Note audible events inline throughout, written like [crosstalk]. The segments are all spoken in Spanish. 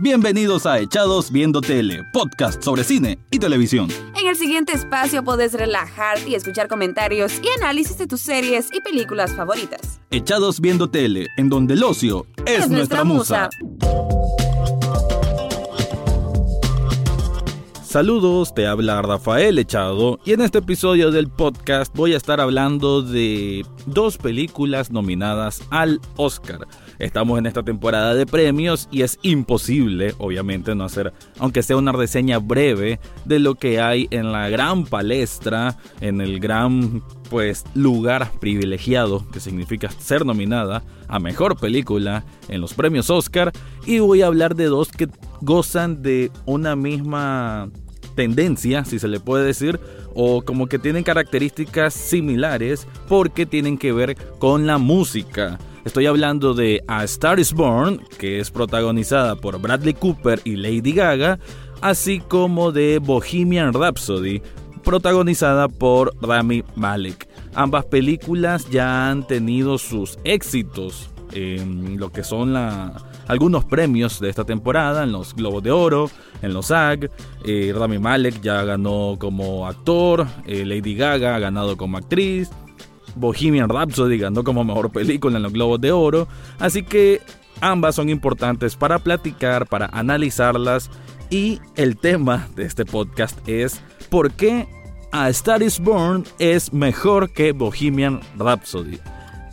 Bienvenidos a Echados Viendo Tele, podcast sobre cine y televisión. En el siguiente espacio podés relajarte y escuchar comentarios y análisis de tus series y películas favoritas. Echados Viendo Tele, en donde el ocio es, nuestra, musa. Saludos, te habla Rafael Echado y en este episodio del podcast voy a estar hablando de dos películas nominadas al Oscar. Estamos en esta temporada de premios y es imposible, obviamente, no hacer, aunque sea una reseña breve, de lo que hay en la gran palestra, en el gran, pues, lugar privilegiado que significa ser nominada a mejor película en los premios Oscar. Y voy a hablar de dos que gozan de una misma tendencia, si se le puede decir, o como que tienen características similares porque tienen que ver con la música. Estoy hablando de A Star is Born, que es protagonizada por Bradley Cooper y Lady Gaga, así como de Bohemian Rhapsody, protagonizada por Rami Malek. Ambas películas ya han tenido sus éxitos en lo que son algunos premios de esta temporada, en los Globos de Oro, en los SAG. Eh, Rami Malek ya ganó como actor, eh, Lady Gaga ha ganado como actriz. Bohemian Rhapsody ganó como mejor película en los Globos de Oro, así que ambas son importantes para platicar, para analizarlas y el tema de este podcast es ¿por qué A Star is Born es mejor que Bohemian Rhapsody?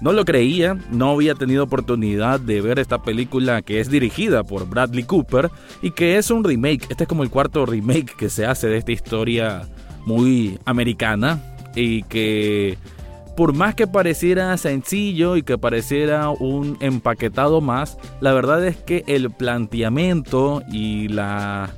No lo creía, no había tenido oportunidad de ver esta película que es dirigida por Bradley Cooper y que es un remake. Este es como el cuarto remake que se hace de esta historia muy americana y que por más que pareciera sencillo y que pareciera un empaquetado más, la verdad es que el planteamiento y la,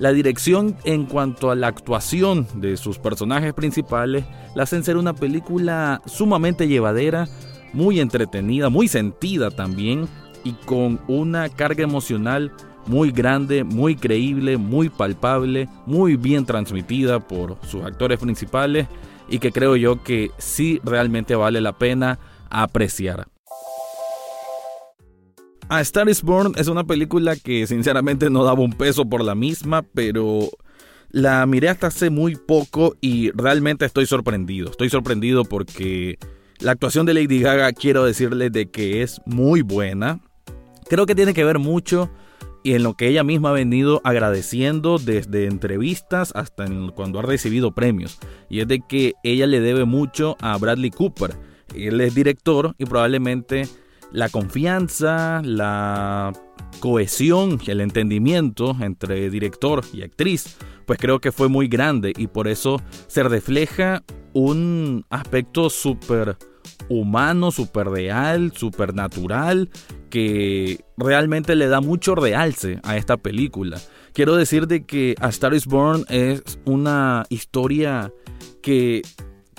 la dirección en cuanto a la actuación de sus personajes principales la hacen ser una película sumamente llevadera, muy entretenida, muy sentida también y con una carga emocional muy grande, muy creíble, muy palpable, muy bien transmitida por sus actores principales y que creo yo que sí realmente vale la pena apreciar. A Star is Born es una película que sinceramente no daba un peso por la misma, pero la miré hasta hace muy poco y realmente estoy sorprendido. Estoy sorprendido porque la actuación de Lady Gaga quiero decirle de que es muy buena. Creo que tiene que ver mucho y en lo que ella misma ha venido agradeciendo desde entrevistas hasta cuando ha recibido premios. Y es de que ella le debe mucho a Bradley Cooper. Él es director y probablemente la confianza, la cohesión, el entendimiento entre director y actriz, pues creo que fue muy grande y por eso se refleja un aspecto súper humano, súper real, súper natural, que realmente le da mucho realce a esta película. Quiero decir de que A Star is Born es una historia que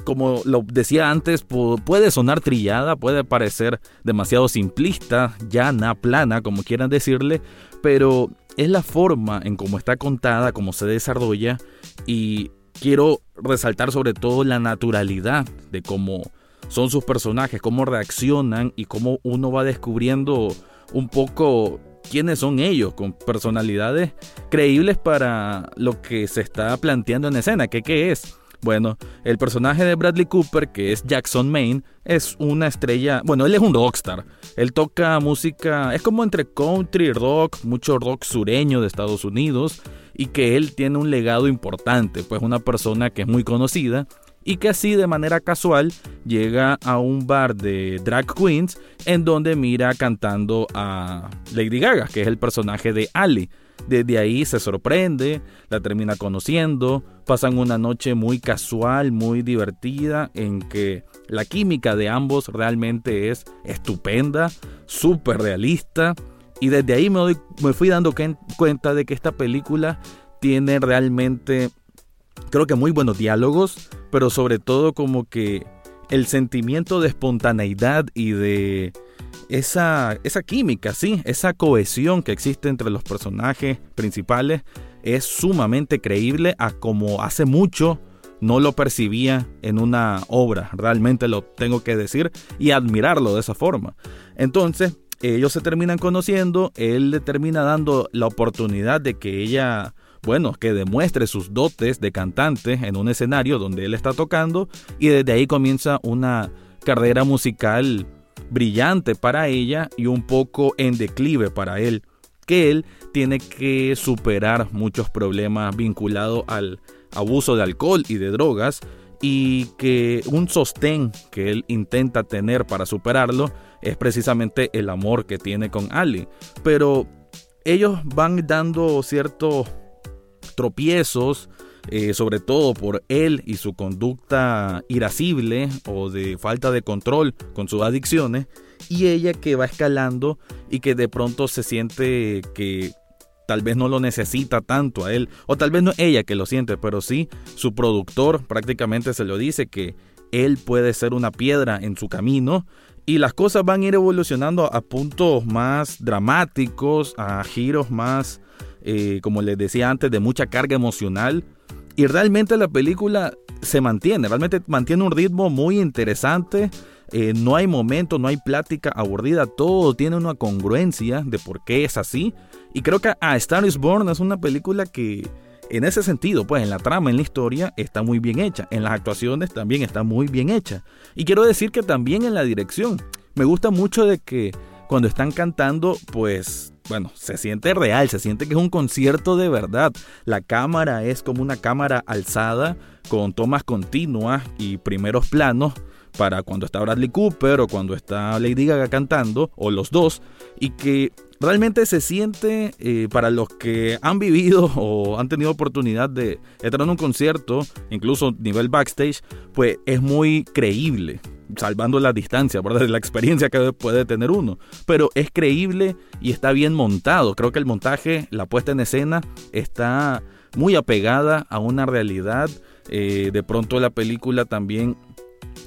como lo decía antes, puede sonar trillada, puede parecer demasiado simplista, llana, plana, como quieran decirle, pero es la forma en cómo está contada, cómo se desarrolla y quiero resaltar sobre todo la naturalidad de cómo son sus personajes, cómo reaccionan y cómo uno va descubriendo un poco quiénes son ellos, con personalidades creíbles para lo que se está planteando en escena, qué es. Bueno, el personaje de Bradley Cooper, que es Jackson Maine, es una estrella, bueno, él es un rockstar. Él toca música, es como entre country, rock, mucho rock sureño de Estados Unidos, y que él tiene un legado importante, pues una persona que es muy conocida y que así de manera casual llega a un bar de drag queens en donde mira cantando a Lady Gaga, que es el personaje de Ali. Desde ahí se sorprende, la termina conociendo, pasan una noche muy casual, muy divertida, en que la química de ambos realmente es estupenda, súper realista, y desde ahí me, me fui dando cuenta de que esta película tiene realmente creo que muy buenos diálogos, pero sobre todo como que el sentimiento de espontaneidad y de esa, esa química, sí, esa cohesión que existe entre los personajes principales es sumamente creíble a como hace mucho no lo percibía en una obra, realmente lo tengo que decir y admirarlo de esa forma. Entonces, ellos se terminan conociendo, él le termina dando la oportunidad de que ella, bueno, que demuestre sus dotes de cantante en un escenario donde él está tocando y desde ahí comienza una carrera musical brillante para ella y un poco en declive para él, que él tiene que superar muchos problemas vinculados al abuso de alcohol y de drogas y que un sostén que él intenta tener para superarlo es precisamente el amor que tiene con Ali. Pero ellos van dando ciertos tropiezos, eh, sobre todo por él y su conducta irascible o de falta de control con sus adicciones, y ella que va escalando y que de pronto se siente que tal vez no lo necesita tanto a él, o tal vez no ella que lo siente, pero sí su productor prácticamente se lo dice que él puede ser una piedra en su camino y las cosas van a ir evolucionando a puntos más dramáticos, a giros más, eh, como les decía antes, de mucha carga emocional. Y realmente la película se mantiene, realmente mantiene un ritmo muy interesante. Eh, no hay momento, no hay plática aburrida, todo tiene una congruencia de por qué es así. Y creo que A Star is Born es una película que en ese sentido, pues en la trama, en la historia, está muy bien hecha. En las actuaciones también está muy bien hecha. Y quiero decir que también en la dirección. Me gusta mucho de que cuando están cantando, pues, bueno, se siente real, se siente que es un concierto de verdad. La cámara es como una cámara alzada con tomas continuas y primeros planos para cuando está Bradley Cooper o cuando está Lady Gaga cantando, o los dos, y que realmente se siente eh, para los que han vivido [laughs] o han tenido oportunidad de entrar en un concierto, incluso nivel backstage, pues es muy creíble, salvando la distancia, ¿verdad? [laughs] La experiencia que puede tener uno. Pero es creíble y está bien montado. Creo que el montaje, la puesta en escena, está muy apegada a una realidad. Eh, de pronto la película también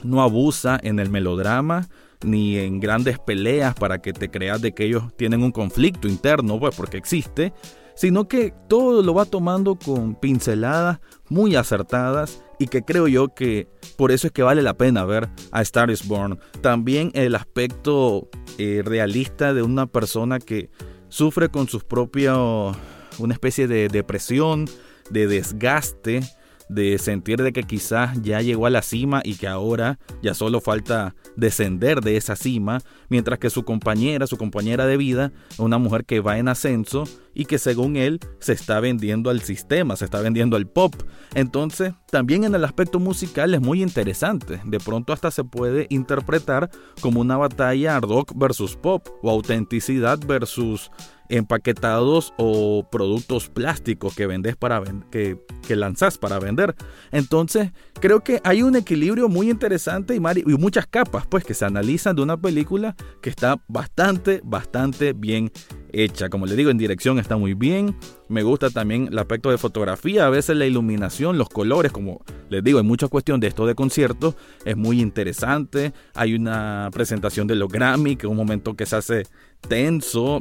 no abusa en el melodrama ni en grandes peleas para que te creas de que ellos tienen un conflicto interno, pues porque existe, sino que todo lo va tomando con pinceladas muy acertadas y que creo yo que por eso es que vale la pena ver a Star is Born. También el aspecto eh, realista de una persona que sufre con sus propios, una especie de depresión, de desgaste, de sentir de que quizás ya llegó a la cima y que ahora ya solo falta descender de esa cima, mientras que su compañera, su compañera de vida, una mujer que va en ascenso y que según él se está vendiendo al sistema, se está vendiendo al pop. Entonces, también en el aspecto musical es muy interesante. De pronto hasta se puede interpretar como una batalla rock versus pop o autenticidad versus empaquetados o productos plásticos que vendes para que, que lanzas para vender. Entonces, creo que hay un equilibrio muy interesante y, y muchas capas pues que se analizan de una película que está bastante, bastante bien hecha. Como le digo, en dirección está muy bien. Me gusta también el aspecto de fotografía, a veces la iluminación, los colores, como les digo, hay mucha cuestión de esto de conciertos, es muy interesante. Hay una presentación de los Grammy, que es un momento que se hace tenso,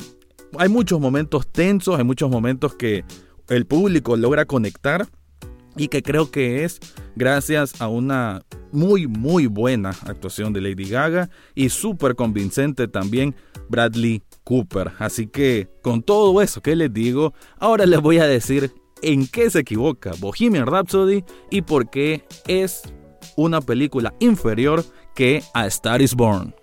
hay muchos momentos tensos, hay muchos momentos que el público logra conectar y que creo que es gracias a una muy muy buena actuación de Lady Gaga y súper convincente también Bradley Cooper. Así que con todo eso que les digo, ahora les voy a decir en qué se equivoca Bohemian Rhapsody y por qué es una película inferior que A Star is Born.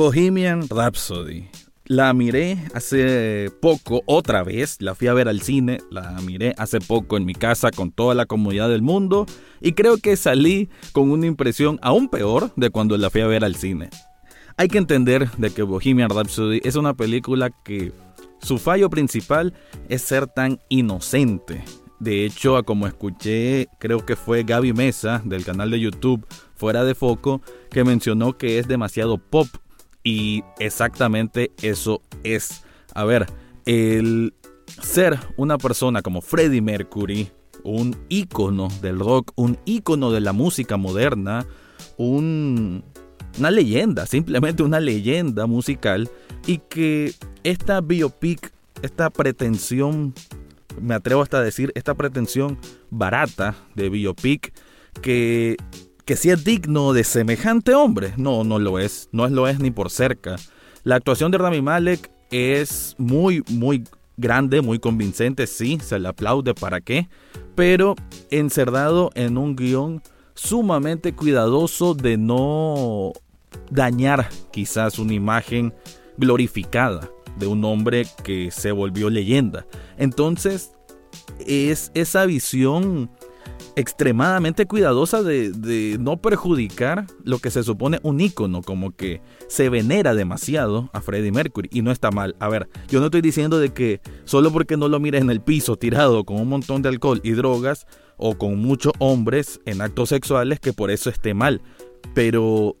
Bohemian Rhapsody. La miré hace poco, otra vez, la fui a ver al cine, la miré hace poco en mi casa con toda la comodidad del mundo y creo que salí con una impresión aún peor de cuando la fui a ver al cine. Hay que entender de que Bohemian Rhapsody es una película que su fallo principal es ser tan inocente. De hecho, como escuché, creo que fue Gaby Mesa del canal de YouTube Fuera de Foco, que mencionó que es demasiado pop y exactamente eso es. A ver, el ser una persona como Freddie Mercury, un ícono del rock, un ícono de la música moderna, un, una leyenda, simplemente una leyenda musical, y que esta biopic, esta pretensión me atrevo hasta a decir, esta pretensión barata de biopic que, que si es digno de semejante hombre. No, no lo es, no lo es ni por cerca. La actuación de Rami Malek es muy, muy grande, muy convincente, sí, se le aplaude, ¿para qué? Pero encerrado en un guion sumamente cuidadoso de no dañar quizás una imagen glorificada de un hombre que se volvió leyenda. Entonces, es esa visión extremadamente cuidadosa de, no perjudicar lo que se supone un ícono, como que se venera demasiado a Freddie Mercury y no está mal. A ver, yo no estoy diciendo de que solo porque no lo mires en el piso tirado con un montón de alcohol y drogas o con muchos hombres en actos sexuales que por eso esté mal, pero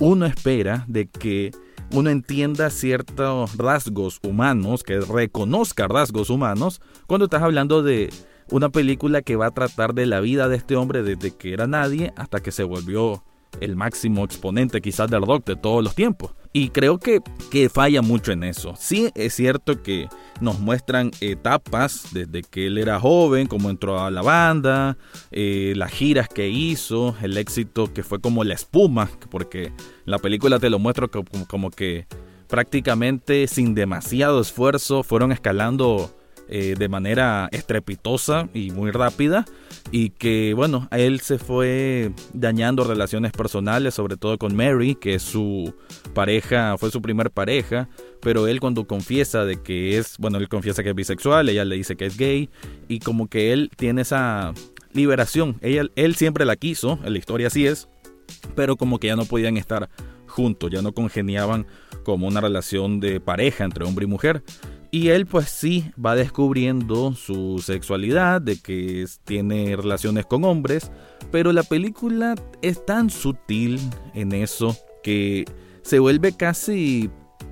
uno espera de que uno entienda ciertos rasgos humanos, que reconozca rasgos humanos, cuando estás hablando de una película que va a tratar de la vida de este hombre desde que era nadie hasta que se volvió el máximo exponente quizás del rock de todos los tiempos. Y creo que, que falla mucho en eso. Sí es cierto que nos muestran etapas desde que él era joven, cómo entró a la banda, eh, las giras que hizo, el éxito que fue como la espuma, porque la película te lo muestro como, como que prácticamente sin demasiado esfuerzo fueron escalando eh, de manera estrepitosa y muy rápida y que bueno, a él se fue dañando relaciones personales, sobre todo con Mary, que es su pareja, fue su primer pareja, pero él cuando confiesa de que es, bueno, él confiesa que es bisexual, ella le dice que es gay y como que él tiene esa liberación, ella, él siempre la quiso, en la historia así es, pero como que ya no podían estar juntos, ya no congeniaban como una relación de pareja entre hombre y mujer. Y él pues sí va descubriendo su sexualidad, de que tiene relaciones con hombres, pero la película es tan sutil en eso que se vuelve casi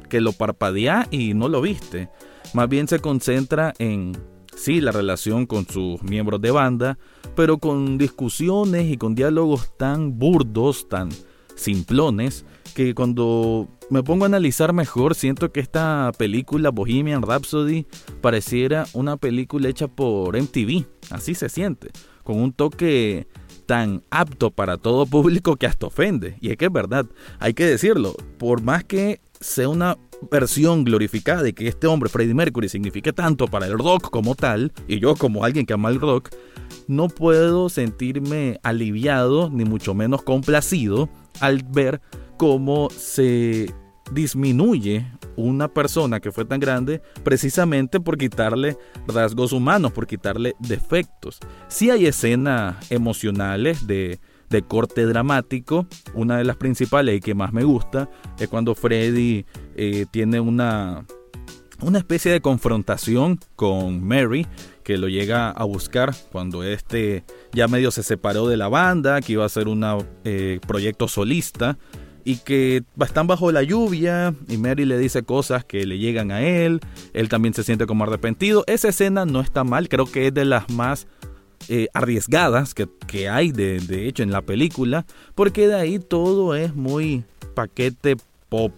que lo parpadea y no lo viste. Más bien se concentra en sí la relación con sus miembros de banda, pero con discusiones y con diálogos tan burdos, tan simplones, que cuando me pongo a analizar mejor, siento que esta película Bohemian Rhapsody pareciera una película hecha por MTV, así se siente, con un toque tan apto para todo público que hasta ofende. Y es que es verdad, hay que decirlo, por más que sea una versión glorificada de que este hombre, Freddie Mercury, signifique tanto para el rock como tal, y yo como alguien que ama el rock, no puedo sentirme aliviado ni mucho menos complacido al ver cómo se disminuye una persona que fue tan grande precisamente por quitarle rasgos humanos, por quitarle defectos. Si hay escenas emocionales de, de corte dramático, una de las principales y que más me gusta es cuando Freddy eh, tiene una, una especie de confrontación con Mary que lo llega a buscar cuando este ya medio se separó de la banda, que iba a ser un eh, proyecto solista y que están bajo la lluvia y Mary le dice cosas que le llegan a él, él también se siente como arrepentido. Esa escena no está mal, creo que es de las más eh, arriesgadas que, que hay de, de, hecho en la película, porque de ahí todo es muy paquete pop,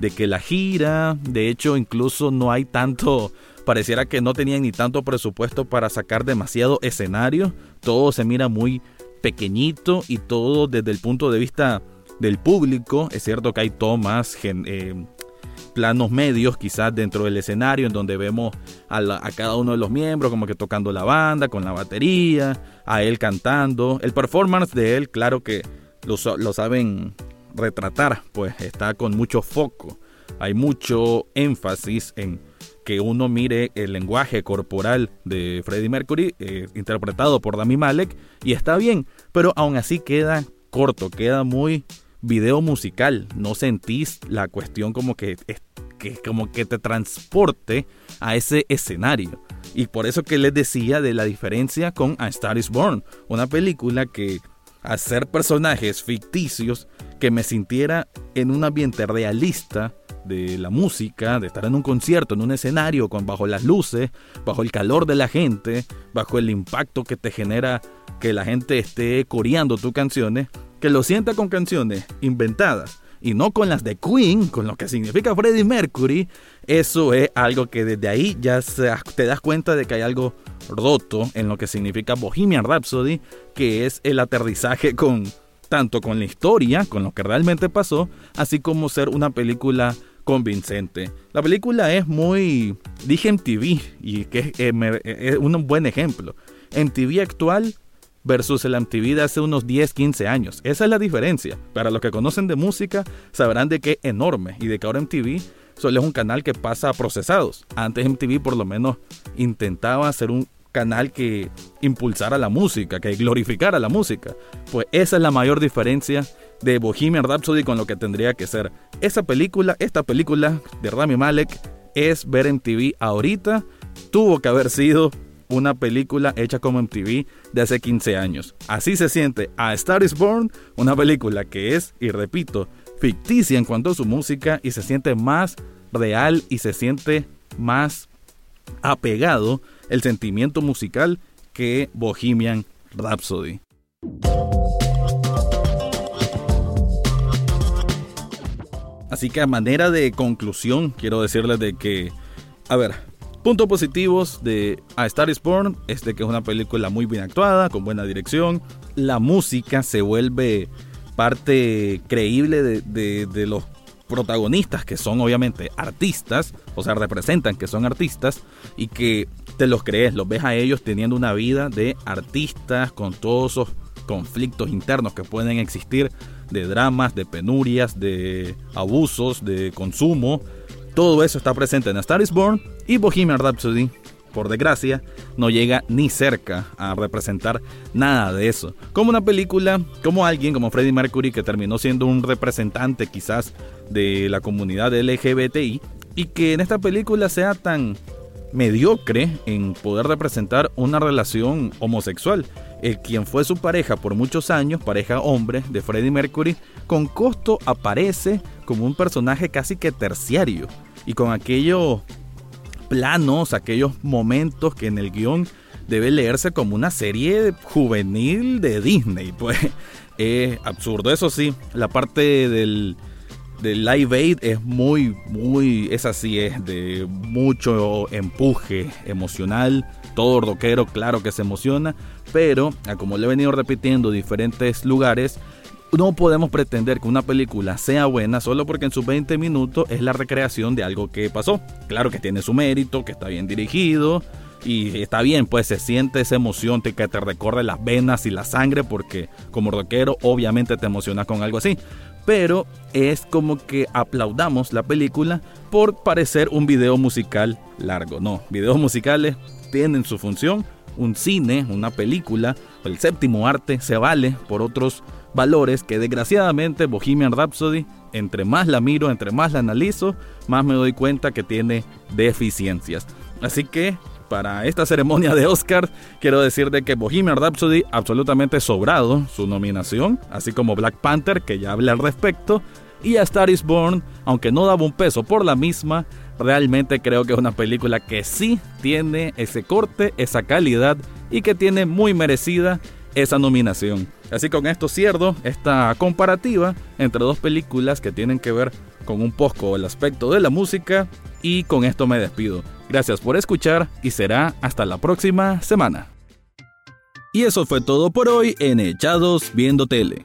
de que la gira, de hecho incluso no hay tanto, pareciera que no tenían ni tanto presupuesto para sacar demasiado escenario, todo se mira muy pequeñito y todo desde el punto de vista del público. Es cierto que hay tomas, eh, planos medios quizás dentro del escenario en donde vemos a, cada uno de los miembros como que tocando la banda, con la batería, a él cantando. El performance de él, claro que lo, lo saben retratar, pues está con mucho foco. Hay mucho énfasis en que uno mire el lenguaje corporal de Freddie Mercury, eh, interpretado por Dami Malek, y está bien, pero aún así queda corto, queda muy video musical. No sentís la cuestión como que, que, como que te transporte a ese escenario. Y por eso que les decía de la diferencia con A Star is Born, una película que hacer personajes ficticios que me sintiera en un ambiente realista de la música, de estar en un concierto, en un escenario, con bajo las luces, bajo el calor de la gente, bajo el impacto que te genera que la gente esté coreando tus canciones, que lo sienta con canciones inventadas y no con las de Queen, con lo que significa Freddie Mercury, eso es algo que desde ahí ya te das cuenta de que hay algo roto en lo que significa Bohemian Rhapsody, que es el aterrizaje con tanto con la historia, con lo que realmente pasó, así como ser una película convincente. La película es muy, dije MTV, y que es, eh, es un buen ejemplo. MTV actual versus el MTV de hace unos 10, 15 años. Esa es la diferencia. Para los que conocen de música, sabrán de qué es enorme y de que ahora MTV solo es un canal que pasa a procesados. Antes MTV por lo menos intentaba hacer un canal que impulsara la música, que glorificara la música. Pues esa es la mayor diferencia de Bohemian Rhapsody con lo que tendría que ser. Esa película, esta película de Rami Malek es ver en TV ahorita. Tuvo que haber sido una película hecha como MTV de hace 15 años. Así se siente A Star is Born, una película que es, y repito, ficticia en cuanto a su música y se siente más real y se siente más apegado el sentimiento musical que Bohemian Rhapsody. Así que a manera de conclusión, quiero decirles de que, a ver, puntos positivos de A Star is Born es de que es una película muy bien actuada, con buena dirección, la música se vuelve parte creíble de, de los protagonistas que son obviamente artistas, o sea, representan que son artistas y que te los crees, los ves a ellos teniendo una vida de artistas con todos esos conflictos internos que pueden existir, de dramas, de penurias, de abusos, de consumo. Todo eso está presente en Star is Born y Bohemian Rhapsody por desgracia, no llega ni cerca a representar nada de eso. Como una película, como alguien como Freddie Mercury que terminó siendo un representante quizás de la comunidad LGBTI y que en esta película sea tan mediocre en poder representar una relación homosexual. El quien fue su pareja por muchos años, pareja hombre de Freddie Mercury, con costo aparece como un personaje casi que terciario y con aquello planos, aquellos momentos que en el guion debe leerse como una serie juvenil de Disney. Pues [laughs] es absurdo. Eso sí, la parte del, del Live Aid es muy, muy, es así, es de mucho empuje emocional. Todo rockero, claro que se emociona, pero como le he venido repitiendo diferentes lugares, no podemos pretender que una película sea buena solo porque en sus 20 minutos es la recreación de algo que pasó. Claro que tiene su mérito, que está bien dirigido y está bien, pues se siente esa emoción que te recorre las venas y la sangre porque como rockero obviamente te emociona con algo así. Pero es como que aplaudamos la película por parecer un video musical largo. No, videos musicales tienen su función. Un cine, una película, el séptimo arte se vale por otros valores que desgraciadamente Bohemian Rhapsody, entre más la miro, entre más la analizo, más me doy cuenta que tiene deficiencias. Así que para esta ceremonia de Oscar, quiero decir de que Bohemian Rhapsody absolutamente sobrado su nominación, así como Black Panther, que ya hablé al respecto, y A Star is Born, aunque no daba un peso por la misma, realmente creo que es una película que sí tiene ese corte, esa calidad y que tiene muy merecida esa nominación. Así con esto cierro esta comparativa entre dos películas que tienen que ver con un poco el aspecto de la música y con esto me despido. Gracias por escuchar y será hasta la próxima semana. Y eso fue todo por hoy en Echados Viendo Tele.